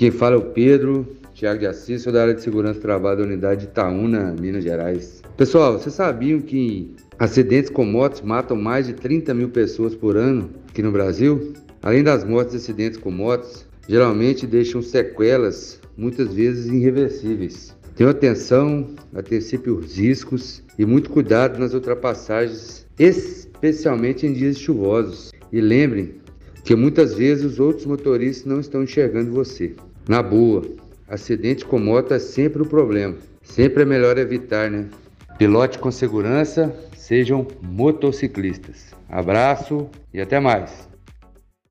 quem fala é o Pedro, Tiago de Assis, sou da área de segurança do trabalho da unidade de Itaúna, Minas Gerais. Pessoal, vocês sabiam que acidentes com motos matam mais de 30 mil pessoas por ano aqui no Brasil? Além das mortes de acidentes com motos, geralmente deixam sequelas, muitas vezes irreversíveis. Tenham atenção, antecipe os riscos e muito cuidado nas ultrapassagens, especialmente em dias chuvosos. E lembrem que muitas vezes os outros motoristas não estão enxergando você. Na boa, acidente com moto é sempre o um problema. Sempre é melhor evitar, né? Pilote com segurança, sejam motociclistas. Abraço e até mais.